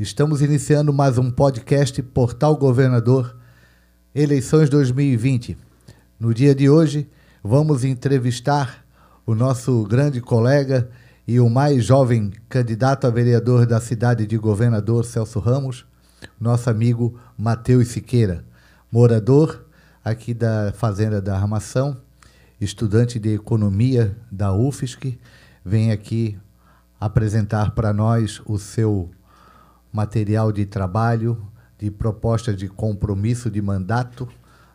Estamos iniciando mais um podcast Portal Governador Eleições 2020. No dia de hoje, vamos entrevistar o nosso grande colega e o mais jovem candidato a vereador da cidade de Governador Celso Ramos, nosso amigo Matheus Siqueira, morador aqui da Fazenda da Armação, estudante de economia da UFSC, vem aqui apresentar para nós o seu material de trabalho, de proposta de compromisso de mandato.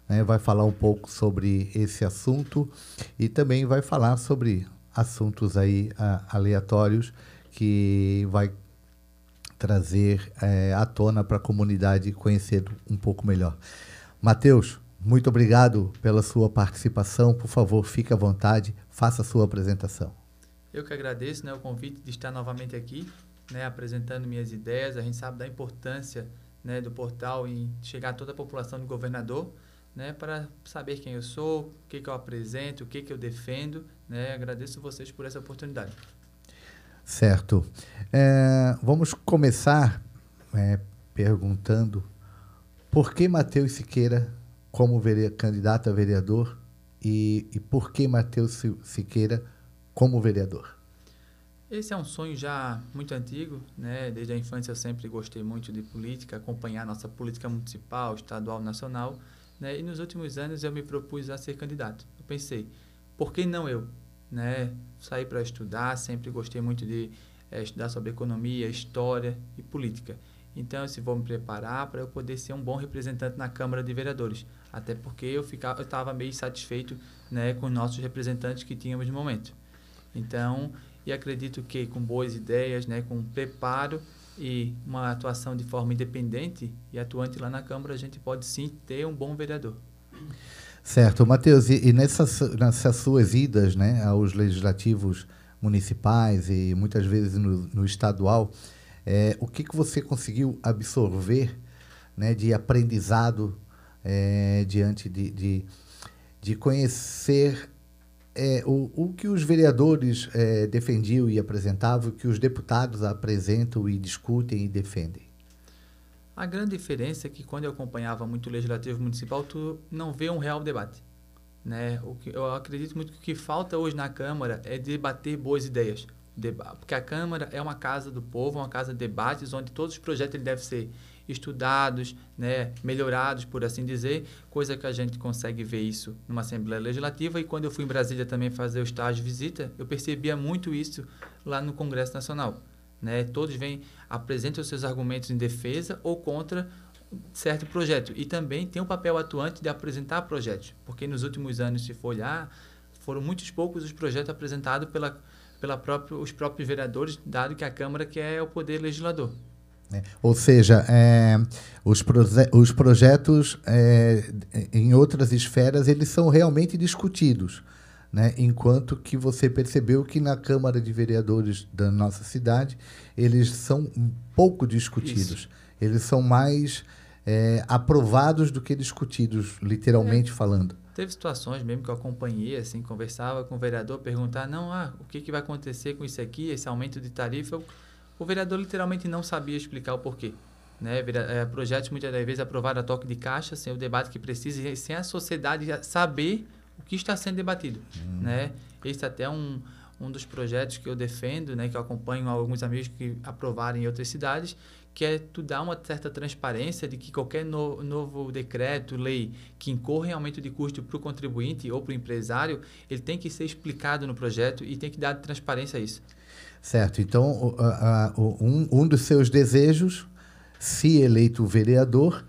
Né? Vai falar um pouco sobre esse assunto e também vai falar sobre assuntos aí aleatórios que vai trazer é, à tona para a comunidade conhecer um pouco melhor. Mateus, muito obrigado pela sua participação. Por favor, fique à vontade, faça a sua apresentação. Eu que agradeço né, o convite de estar novamente aqui né, apresentando minhas ideias. A gente sabe da importância né, do portal em chegar a toda a população do governador, né, para saber quem eu sou, o que, que eu apresento, o que, que eu defendo. Né, agradeço vocês por essa oportunidade. Certo. É, vamos começar é, perguntando por que Matheus Siqueira como candidato a vereador e, e por que Matheus Siqueira como vereador? Esse é um sonho já muito antigo, né? Desde a infância eu sempre gostei muito de política, acompanhar nossa política municipal, estadual, nacional, né? E nos últimos anos eu me propus a ser candidato. Eu pensei, por que não eu, né? Sair para estudar, sempre gostei muito de é, estudar sobre economia, história e política. Então, eu vou me preparar para eu poder ser um bom representante na Câmara de Vereadores, até porque eu ficava, eu estava meio satisfeito, né, com os nossos representantes que tínhamos no momento. Então, e acredito que com boas ideias, né, com preparo e uma atuação de forma independente e atuante lá na Câmara, a gente pode sim ter um bom vereador. Certo. Matheus, e, nessas, nessas suas idas né, aos legislativos municipais e muitas vezes no, no estadual, é, o que, que você conseguiu absorver né, de aprendizado é, diante de, de, de conhecer é, o, o que os vereadores é, defendiam e apresentavam, o que os deputados apresentam e discutem e defendem? A grande diferença é que quando eu acompanhava muito o legislativo municipal, tu não vê um real debate. Né? O que, eu acredito muito que o que falta hoje na Câmara é debater boas ideias. Porque a Câmara é uma casa do povo, uma casa de debates, onde todos os projetos ele devem ser estudados, né, melhorados, por assim dizer, coisa que a gente consegue ver isso numa Assembleia Legislativa. E quando eu fui em Brasília também fazer o estágio de visita, eu percebia muito isso lá no Congresso Nacional. Né? Todos vêm, apresentam seus argumentos em defesa ou contra certo projeto. E também tem o um papel atuante de apresentar projetos, porque nos últimos anos, se for olhar, foram muitos poucos os projetos apresentados pela, pela própria, os próprios vereadores, dado que a Câmara que é o poder legislador. É, ou seja, é, os, proje os projetos é, em outras esferas eles são realmente discutidos, né? enquanto que você percebeu que na Câmara de Vereadores da nossa cidade eles são pouco discutidos. Isso. Eles são mais é, aprovados do que discutidos, literalmente é. falando. Teve situações mesmo que eu acompanhei, assim, conversava com o vereador, perguntar, não, ah, o que, que vai acontecer com isso aqui, esse aumento de tarifa? Eu, o vereador literalmente não sabia explicar o porquê. Né? É, projetos muitas das vezes aprovados a toque de caixa, sem o debate que precisa e sem a sociedade saber o que está sendo debatido. Hum. Né? Esse até é um, um dos projetos que eu defendo, né, que eu acompanho alguns amigos que aprovaram em outras cidades, que é tu dar uma certa transparência de que qualquer no, novo decreto, lei que incorra em aumento de custo para o contribuinte ou para o empresário, ele tem que ser explicado no projeto e tem que dar transparência a isso. Certo. Então, um, um dos seus desejos, se eleito vereador,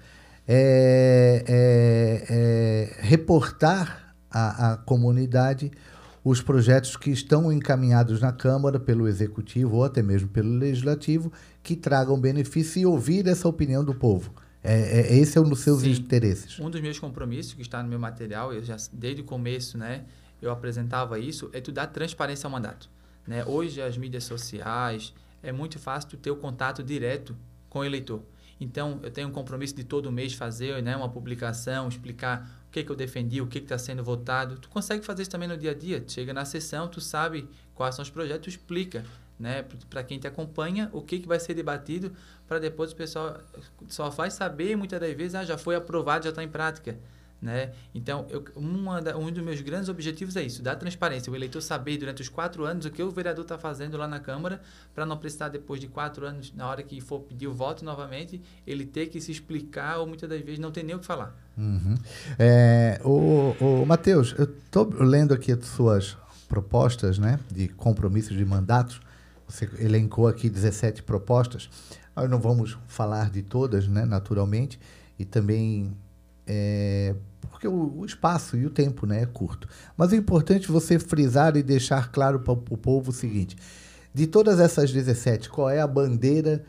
é, é, é reportar à, à comunidade os projetos que estão encaminhados na Câmara pelo Executivo ou até mesmo pelo Legislativo que tragam benefício e ouvir essa opinião do povo. É, é, esse é um dos seus Sim. interesses. Um dos meus compromissos que está no meu material, eu já desde o começo, né, eu apresentava isso, é tu dar transparência ao mandato. Né? Hoje, as mídias sociais, é muito fácil ter o contato direto com o eleitor. Então, eu tenho um compromisso de todo mês fazer né, uma publicação, explicar o que, que eu defendi, o que está sendo votado. Tu consegue fazer isso também no dia a dia. Chega na sessão, tu sabe quais são os projetos, tu explica né? Para quem te acompanha, o que, que vai ser debatido, para depois o pessoal só vai saber, muitas das vezes, ah, já foi aprovado, já está em prática. Né? Então, eu, da, um dos meus grandes objetivos é isso, dar transparência. O eleitor saber durante os quatro anos o que o vereador está fazendo lá na Câmara, para não precisar, depois de quatro anos, na hora que for pedir o voto novamente, ele ter que se explicar ou muitas das vezes não ter nem o que falar. Uhum. É, o, o Matheus, eu estou lendo aqui as suas propostas né, de compromissos de mandatos. Você elencou aqui 17 propostas. Nós não vamos falar de todas, né, naturalmente, e também é, porque o, espaço e o tempo né, é curto. Mas é importante você frisar e deixar claro para o povo o seguinte: de todas essas 17, qual é a bandeira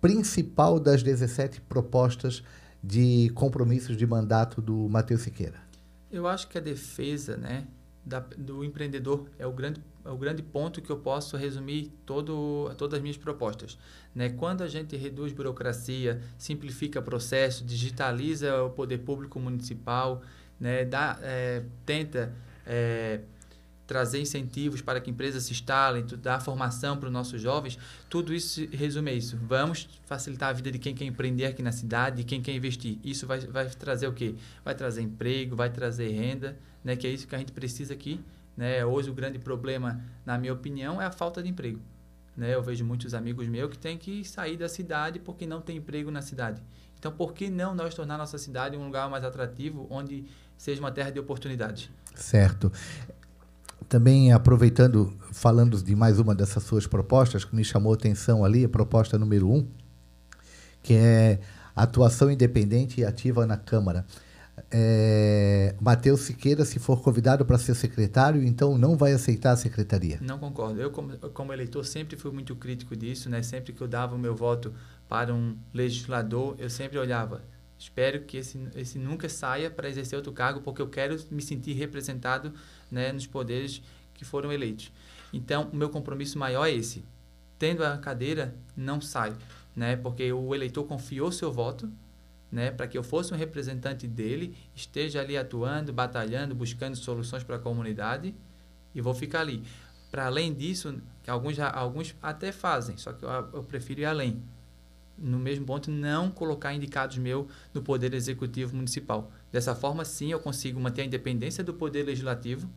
principal das 17 propostas de compromissos de mandato do Matheus Siqueira? Eu acho que a defesa né, da, do empreendedor é o grande é o grande ponto que eu posso resumir todo, todas as minhas propostas. Né? Quando a gente reduz burocracia, simplifica processo, digitaliza o poder público municipal, né? Dá, é, tenta é, trazer incentivos para que empresas se instalem, dar formação para os nossos jovens, tudo isso resume a isso. Vamos facilitar a vida de quem quer empreender aqui na cidade, de quem quer investir. Isso vai, vai trazer o quê? Vai trazer emprego, vai trazer renda, né? que é isso que a gente precisa aqui né? Hoje o grande problema, na minha opinião, é a falta de emprego. Né? Eu vejo muitos amigos meus que têm que sair da cidade porque não tem emprego na cidade. Então, por que não nós tornar nossa cidade um lugar mais atrativo, onde seja uma terra de oportunidades? Certo. Também aproveitando, falando de mais uma dessas suas propostas, que me chamou a atenção ali, a proposta número um, que é atuação independente e ativa na Câmara é, Matheus Siqueira, se for convidado para ser secretário, então não vai aceitar a secretaria. Não concordo. Eu, como, como eleitor, sempre fui muito crítico disso. Né? Sempre que eu dava o meu voto para um legislador, eu sempre olhava. Espero que esse, esse nunca saia para exercer outro cargo, porque eu quero me sentir representado né, nos poderes que foram eleitos. Então, o meu compromisso maior é esse. Tendo a cadeira, não saio. Né? Porque o eleitor confiou seu voto né, para que eu fosse um representante dele, esteja ali atuando, batalhando, buscando soluções para a comunidade e vou ficar ali. Para além disso, alguns, alguns até fazem, só que eu, eu prefiro ir além. No mesmo ponto, não colocar indicados meu no Poder Executivo Municipal. Dessa forma, sim, eu consigo manter a independência do Poder Legislativo,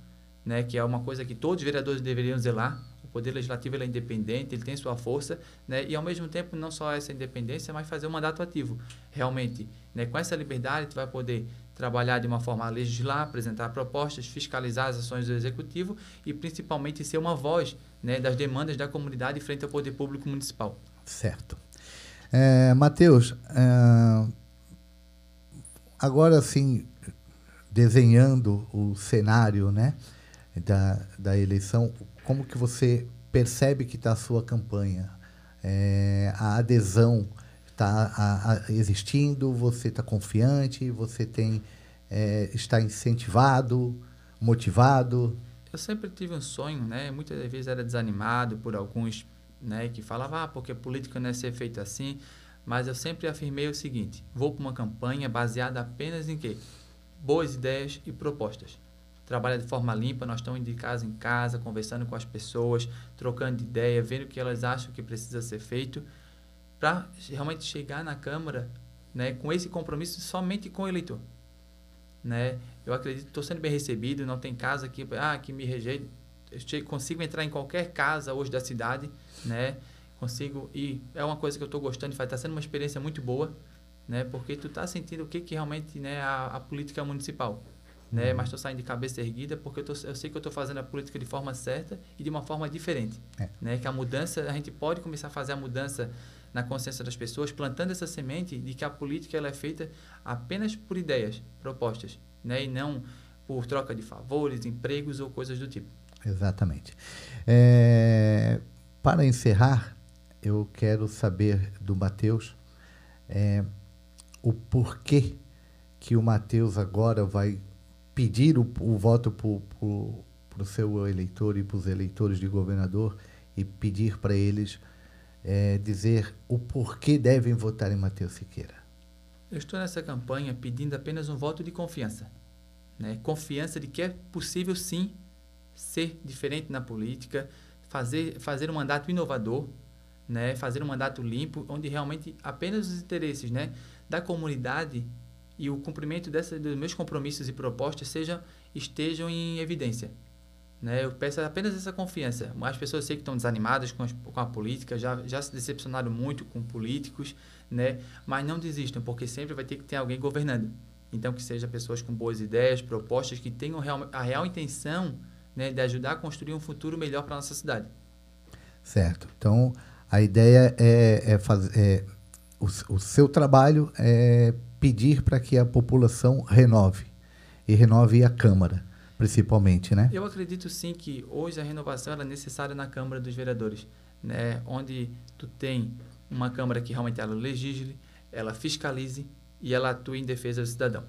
né, que é uma coisa que todos os vereadores deveriam zelar, Poder Legislativo é independente, ele tem sua força, né? e ao mesmo tempo não só essa independência, mas fazer um mandato ativo. Realmente, né? com essa liberdade, tu vai poder trabalhar de uma forma a legislar, apresentar propostas, fiscalizar as ações do Executivo e principalmente ser uma voz né, das demandas da comunidade frente ao poder público municipal. Certo. É, Matheus, é, agora sim, desenhando o cenário né, da, da eleição, como que você percebe que está a sua campanha? É, a adesão está existindo? Você está confiante? Você tem é, está incentivado, motivado? Eu sempre tive um sonho, né? Muitas vezes era desanimado por alguns, né, que falavam, ah, porque política não é ser feita assim. Mas eu sempre afirmei o seguinte: vou para uma campanha baseada apenas em quê? Boas ideias e propostas trabalha de forma limpa, nós estamos de casa em casa, conversando com as pessoas, trocando ideia, vendo o que elas acham que precisa ser feito, para realmente chegar na Câmara né, com esse compromisso somente com o eleitor. Né? Eu acredito que estou sendo bem recebido, não tem casa aqui ah, que me rejeita. Eu consigo entrar em qualquer casa hoje da cidade, né? consigo ir. É uma coisa que eu estou gostando de fazer, está sendo uma experiência muito boa, né? porque tu está sentindo o que, que realmente né, a, a política municipal né? Mas estou saindo de cabeça erguida porque eu, tô, eu sei que eu estou fazendo a política de forma certa e de uma forma diferente, é. né? Que a mudança a gente pode começar a fazer a mudança na consciência das pessoas, plantando essa semente de que a política ela é feita apenas por ideias, propostas, né? E não por troca de favores, empregos ou coisas do tipo. Exatamente. É, para encerrar, eu quero saber do Mateus é, o porquê que o Mateus agora vai pedir o, o voto para o seu eleitor e para os eleitores de governador e pedir para eles é, dizer o porquê devem votar em Matheus Siqueira. Eu estou nessa campanha pedindo apenas um voto de confiança. Né? Confiança de que é possível sim ser diferente na política, fazer, fazer um mandato inovador, né? fazer um mandato limpo, onde realmente apenas os interesses né? da comunidade e o cumprimento dessa, dos meus compromissos e propostas sejam, estejam em evidência. Né? Eu peço apenas essa confiança. As pessoas sei que estão desanimadas com, as, com a política, já, já se decepcionaram muito com políticos, né? mas não desistam, porque sempre vai ter que ter alguém governando. Então, que sejam pessoas com boas ideias, propostas, que tenham real, a real intenção né, de ajudar a construir um futuro melhor para a nossa cidade. Certo. Então, a ideia é, é fazer. É, o, o seu trabalho é pedir para que a população renove e renove a Câmara, principalmente, né? Eu acredito sim que hoje a renovação é necessária na Câmara dos Vereadores, né? Onde tu tem uma Câmara que realmente ela legisle, ela fiscalize e ela atue em defesa do cidadão.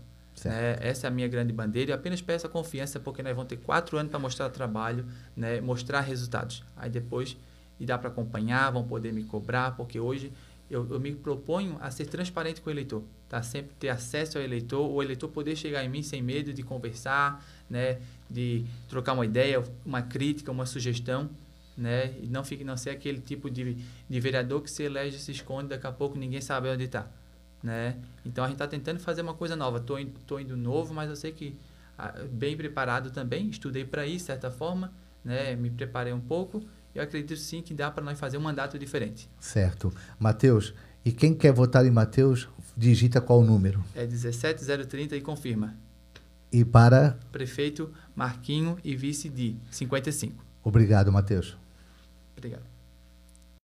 Né? Essa é a minha grande bandeira e apenas peço a confiança porque nós vamos ter quatro anos para mostrar trabalho, né? mostrar resultados. Aí depois e dá para acompanhar, vão poder me cobrar, porque hoje eu, eu, me proponho a ser transparente com o eleitor, tá? Sempre ter acesso ao eleitor, o eleitor poder chegar em mim sem medo de conversar, né? De trocar uma ideia, uma crítica, uma sugestão, né? E não fique não ser aquele tipo de, de vereador que se elege, se esconde, daqui a pouco ninguém sabe onde está, né? Então a gente está tentando fazer uma coisa nova. Tô, indo, tô indo novo, mas eu sei que ah, bem preparado também. Estudei para ir, de certa forma, né? Me preparei um pouco eu acredito sim que dá para nós fazer um mandato diferente. Certo. Matheus, e quem quer votar em Matheus, digita qual número? É 17030 e confirma. E para? Prefeito Marquinho e vice de 55. Obrigado, Matheus. Obrigado.